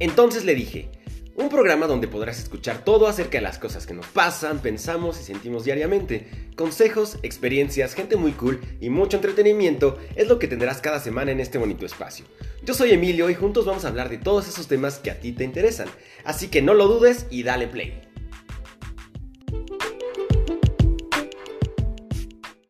Entonces le dije, un programa donde podrás escuchar todo acerca de las cosas que nos pasan, pensamos y sentimos diariamente. Consejos, experiencias, gente muy cool y mucho entretenimiento es lo que tendrás cada semana en este bonito espacio. Yo soy Emilio y juntos vamos a hablar de todos esos temas que a ti te interesan. Así que no lo dudes y dale play.